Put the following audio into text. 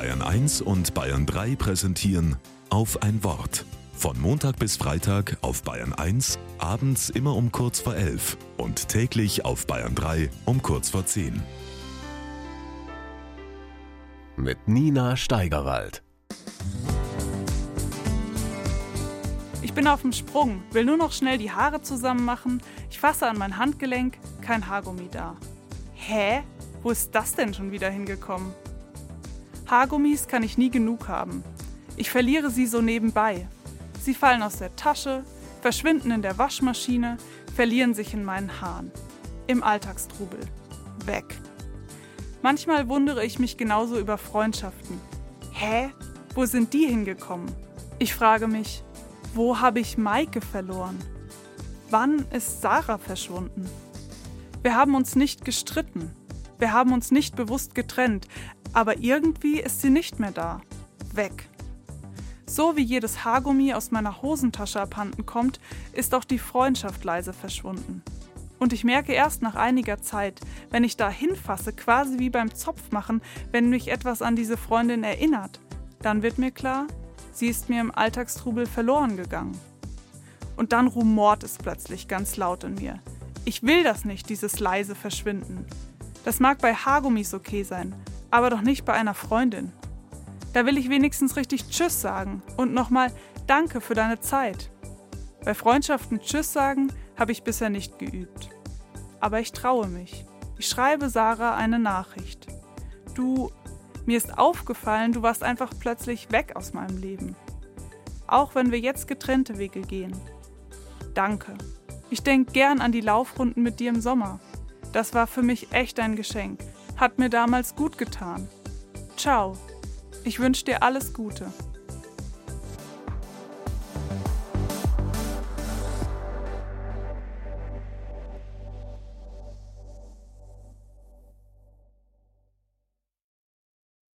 Bayern 1 und Bayern 3 präsentieren auf ein Wort. Von Montag bis Freitag auf Bayern 1, abends immer um kurz vor 11 und täglich auf Bayern 3 um kurz vor 10. Mit Nina Steigerwald. Ich bin auf dem Sprung, will nur noch schnell die Haare zusammen machen. Ich fasse an mein Handgelenk, kein Haargummi da. Hä? Wo ist das denn schon wieder hingekommen? Haargummis kann ich nie genug haben. Ich verliere sie so nebenbei. Sie fallen aus der Tasche, verschwinden in der Waschmaschine, verlieren sich in meinen Haaren. Im Alltagstrubel. Weg. Manchmal wundere ich mich genauso über Freundschaften. Hä? Wo sind die hingekommen? Ich frage mich, wo habe ich Maike verloren? Wann ist Sarah verschwunden? Wir haben uns nicht gestritten. Wir haben uns nicht bewusst getrennt, aber irgendwie ist sie nicht mehr da. Weg. So wie jedes Haargummi aus meiner Hosentasche abhanden kommt, ist auch die Freundschaft leise verschwunden. Und ich merke erst nach einiger Zeit, wenn ich da hinfasse, quasi wie beim Zopfmachen, wenn mich etwas an diese Freundin erinnert, dann wird mir klar, sie ist mir im Alltagstrubel verloren gegangen. Und dann rumort es plötzlich ganz laut in mir. Ich will das nicht, dieses leise Verschwinden. Das mag bei Haargummis okay sein, aber doch nicht bei einer Freundin. Da will ich wenigstens richtig Tschüss sagen und nochmal Danke für deine Zeit. Bei Freundschaften Tschüss sagen habe ich bisher nicht geübt. Aber ich traue mich. Ich schreibe Sarah eine Nachricht. Du, mir ist aufgefallen, du warst einfach plötzlich weg aus meinem Leben. Auch wenn wir jetzt getrennte Wege gehen. Danke. Ich denke gern an die Laufrunden mit dir im Sommer. Das war für mich echt ein Geschenk. Hat mir damals gut getan. Ciao. Ich wünsche dir alles Gute.